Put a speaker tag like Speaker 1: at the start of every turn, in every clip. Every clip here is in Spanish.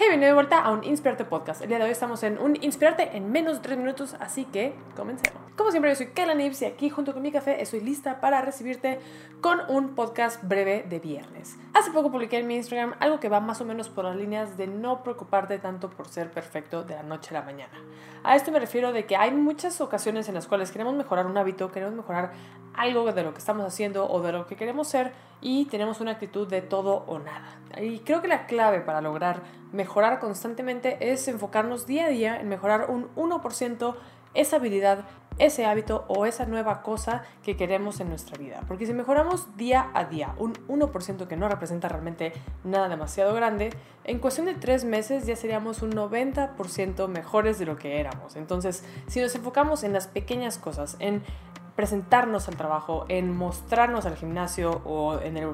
Speaker 1: Hey, bienvenido de vuelta a un Inspirarte Podcast. El día de hoy estamos en un Inspirarte en menos de 3 minutos, así que comencemos. Como siempre, yo soy Kayla Nibs y aquí junto con mi café estoy lista para recibirte con un podcast breve de viernes. Hace poco publiqué en mi Instagram algo que va más o menos por las líneas de no preocuparte tanto por ser perfecto de la noche a la mañana. A esto me refiero de que hay muchas ocasiones en las cuales queremos mejorar un hábito, queremos mejorar algo de lo que estamos haciendo o de lo que queremos ser y tenemos una actitud de todo o nada. Y creo que la clave para lograr mejorar constantemente es enfocarnos día a día en mejorar un 1% esa habilidad, ese hábito o esa nueva cosa que queremos en nuestra vida. Porque si mejoramos día a día un 1% que no representa realmente nada demasiado grande, en cuestión de tres meses ya seríamos un 90% mejores de lo que éramos. Entonces, si nos enfocamos en las pequeñas cosas, en presentarnos al trabajo, en mostrarnos al gimnasio o en el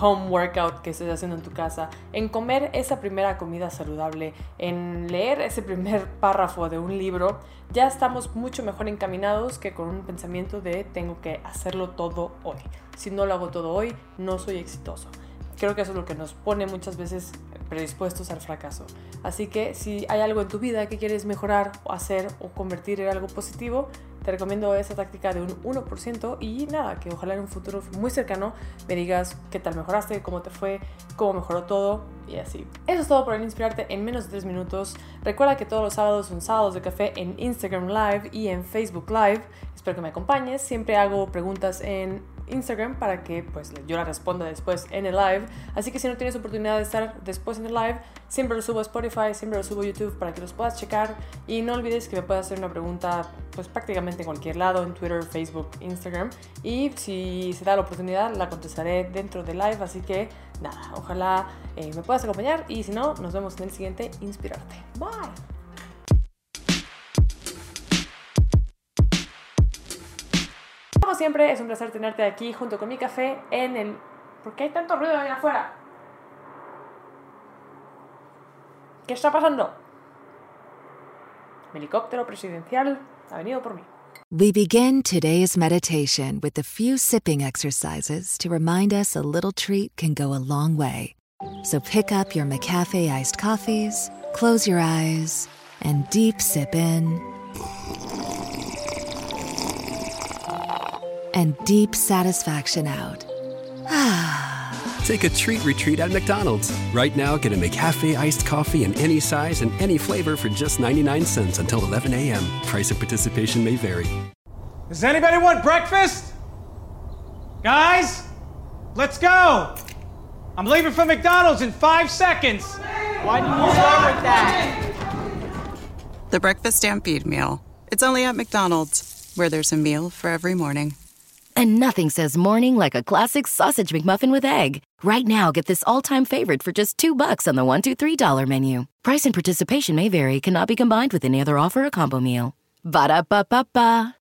Speaker 1: home workout que estés haciendo en tu casa, en comer esa primera comida saludable, en leer ese primer párrafo de un libro, ya estamos mucho mejor encaminados que con un pensamiento de tengo que hacerlo todo hoy. Si no lo hago todo hoy, no soy exitoso. Creo que eso es lo que nos pone muchas veces predispuestos al fracaso. Así que si hay algo en tu vida que quieres mejorar o hacer o convertir en algo positivo, te recomiendo esa táctica de un 1% y nada, que ojalá en un futuro muy cercano me digas qué tal mejoraste, cómo te fue, cómo mejoró todo y así. Eso es todo por inspirarte en menos de 3 minutos. Recuerda que todos los sábados son sábados de café en Instagram Live y en Facebook Live. Espero que me acompañes. Siempre hago preguntas en Instagram para que pues yo la responda después en el live. Así que si no tienes oportunidad de estar después en el live, siempre lo subo a Spotify, siempre lo subo a YouTube para que los puedas checar. Y no olvides que me puedes hacer una pregunta pues prácticamente en cualquier lado, en Twitter, Facebook, Instagram. Y si se da la oportunidad, la contestaré dentro del live. Así que nada, ojalá eh, me puedas acompañar y si no, nos vemos en el siguiente Inspirarte. Bye. Como siempre, es un placer tenerte aquí junto con mi café en el... ¿Por qué hay tanto ruido ahí afuera? ¿Qué está pasando? Mi helicóptero presidencial ha venido por mí.
Speaker 2: We begin today's meditation with a few sipping exercises to remind us a little treat can go a long way. So pick up your McCafe iced coffees, close your eyes, and deep sip in. And deep satisfaction out.
Speaker 3: Take a treat retreat at McDonald's. Right now, get a McCafe iced coffee in any size and any flavor for just 99 cents until 11 a.m. Price of participation may vary.
Speaker 4: Does anybody want breakfast? Guys, let's go. I'm leaving for McDonald's in five seconds.
Speaker 5: Why didn't you start with that?
Speaker 6: The Breakfast Stampede Meal. It's only at McDonald's, where there's a meal for every morning.
Speaker 7: And nothing says morning like a classic sausage McMuffin with egg. Right now, get this all-time favorite for just two bucks on the one, two, three dollar menu. Price and participation may vary. Cannot be combined with any other offer or combo meal. Ba da ba ba ba.